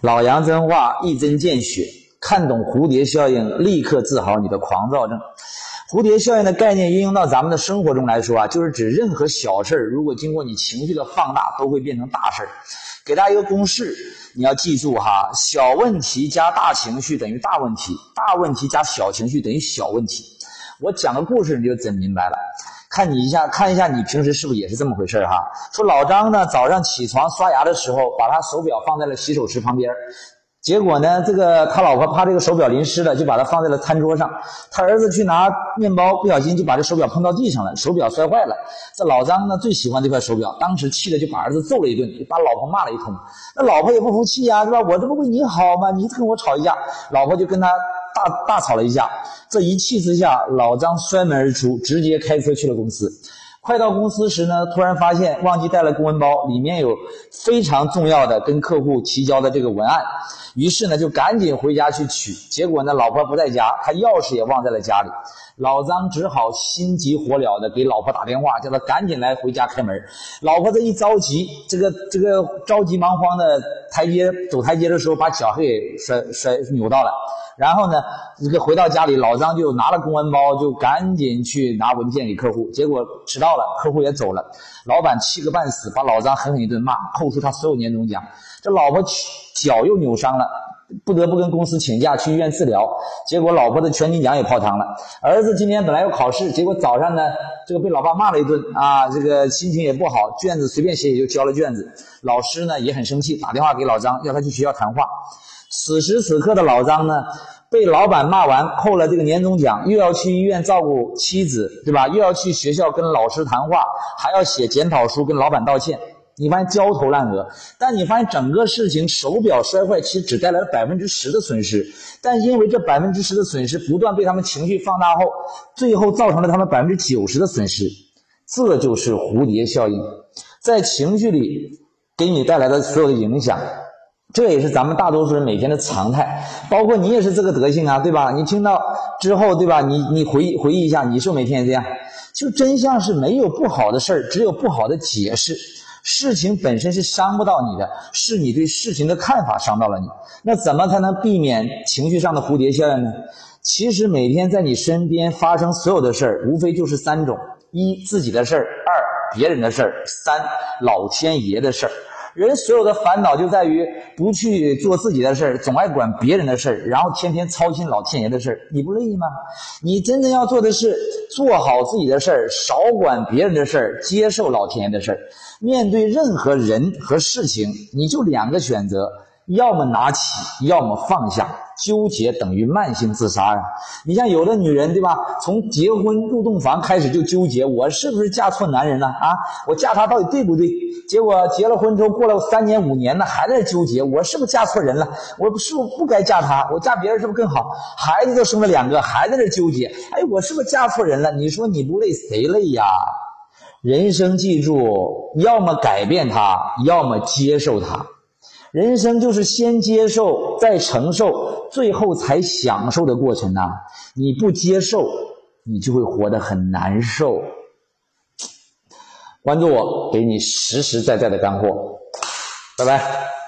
老杨真话一针见血，看懂蝴蝶效应，立刻治好你的狂躁症。蝴蝶效应的概念运用到咱们的生活中来说啊，就是指任何小事儿，如果经过你情绪的放大，都会变成大事儿。给大家一个公式，你要记住哈：小问题加大情绪等于大问题，大问题加小情绪等于小问题。我讲个故事，你就整明白了。看你一下，看一下你平时是不是也是这么回事哈？说老张呢，早上起床刷牙的时候，把他手表放在了洗手池旁边，结果呢，这个他老婆怕这个手表淋湿了，就把它放在了餐桌上。他儿子去拿面包，不小心就把这手表碰到地上了，手表摔坏了。这老张呢，最喜欢这块手表，当时气的就把儿子揍了一顿，把老婆骂了一通。那老婆也不服气呀，是吧？我这不为你好吗？你跟我吵一架，老婆就跟他。大大吵了一架，这一气之下，老张摔门而出，直接开车去了公司。快到公司时呢，突然发现忘记带了公文包，里面有非常重要的跟客户提交的这个文案。于是呢，就赶紧回家去取。结果呢，老婆不在家，他钥匙也忘在了家里。老张只好心急火燎的给老婆打电话，叫他赶紧来回家开门。老婆这一着急，这个这个着急忙慌的台阶走台阶的时候，把脚给摔摔扭到了。然后呢，这个回到家里，老张就拿了公文包，就赶紧去拿文件给客户。结果迟到了，客户也走了，老板气个半死，把老张狠狠一顿骂，扣除他所有年终奖。这老婆脚又扭伤了，不得不跟公司请假去医院治疗。结果老婆的全勤奖也泡汤了。儿子今天本来要考试，结果早上呢，这个被老爸骂了一顿啊，这个心情也不好，卷子随便写也就交了卷子。老师呢也很生气，打电话给老张，要他去学校谈话。此时此刻的老张呢，被老板骂完，扣了这个年终奖，又要去医院照顾妻子，对吧？又要去学校跟老师谈话，还要写检讨书跟老板道歉。你发现焦头烂额，但你发现整个事情手表摔坏，其实只带来了百分之十的损失，但因为这百分之十的损失不断被他们情绪放大后，最后造成了他们百分之九十的损失。这就是蝴蝶效应，在情绪里给你带来的所有的影响。这也是咱们大多数人每天的常态，包括你也是这个德性啊，对吧？你听到之后，对吧？你你回忆回忆一下，你是不是每天也这样？就真相是没有不好的事儿，只有不好的解释。事情本身是伤不到你的，是你对事情的看法伤到了你。那怎么才能避免情绪上的蝴蝶效应呢？其实每天在你身边发生所有的事儿，无非就是三种：一自己的事儿，二别人的事儿，三老天爷的事儿。人所有的烦恼就在于不去做自己的事儿，总爱管别人的事儿，然后天天操心老天爷的事儿，你不累吗？你真正要做的是做好自己的事儿，少管别人的事儿，接受老天爷的事儿。面对任何人和事情，你就两个选择：要么拿起，要么放下。纠结等于慢性自杀呀！你像有的女人，对吧？从结婚入洞房开始就纠结，我是不是嫁错男人了啊？我嫁他到底对不对？结果结了婚之后，过了三年五年呢，还在纠结，我是不是嫁错人了？我是不是不该嫁他？我嫁别人是不是更好？孩子都生了两个，还在那纠结。哎，我是不是嫁错人了？你说你不累谁累呀？人生记住，要么改变他，要么接受他。人生就是先接受，再承受，最后才享受的过程呐！你不接受，你就会活得很难受。关注我，给你实实在在的干货。拜拜。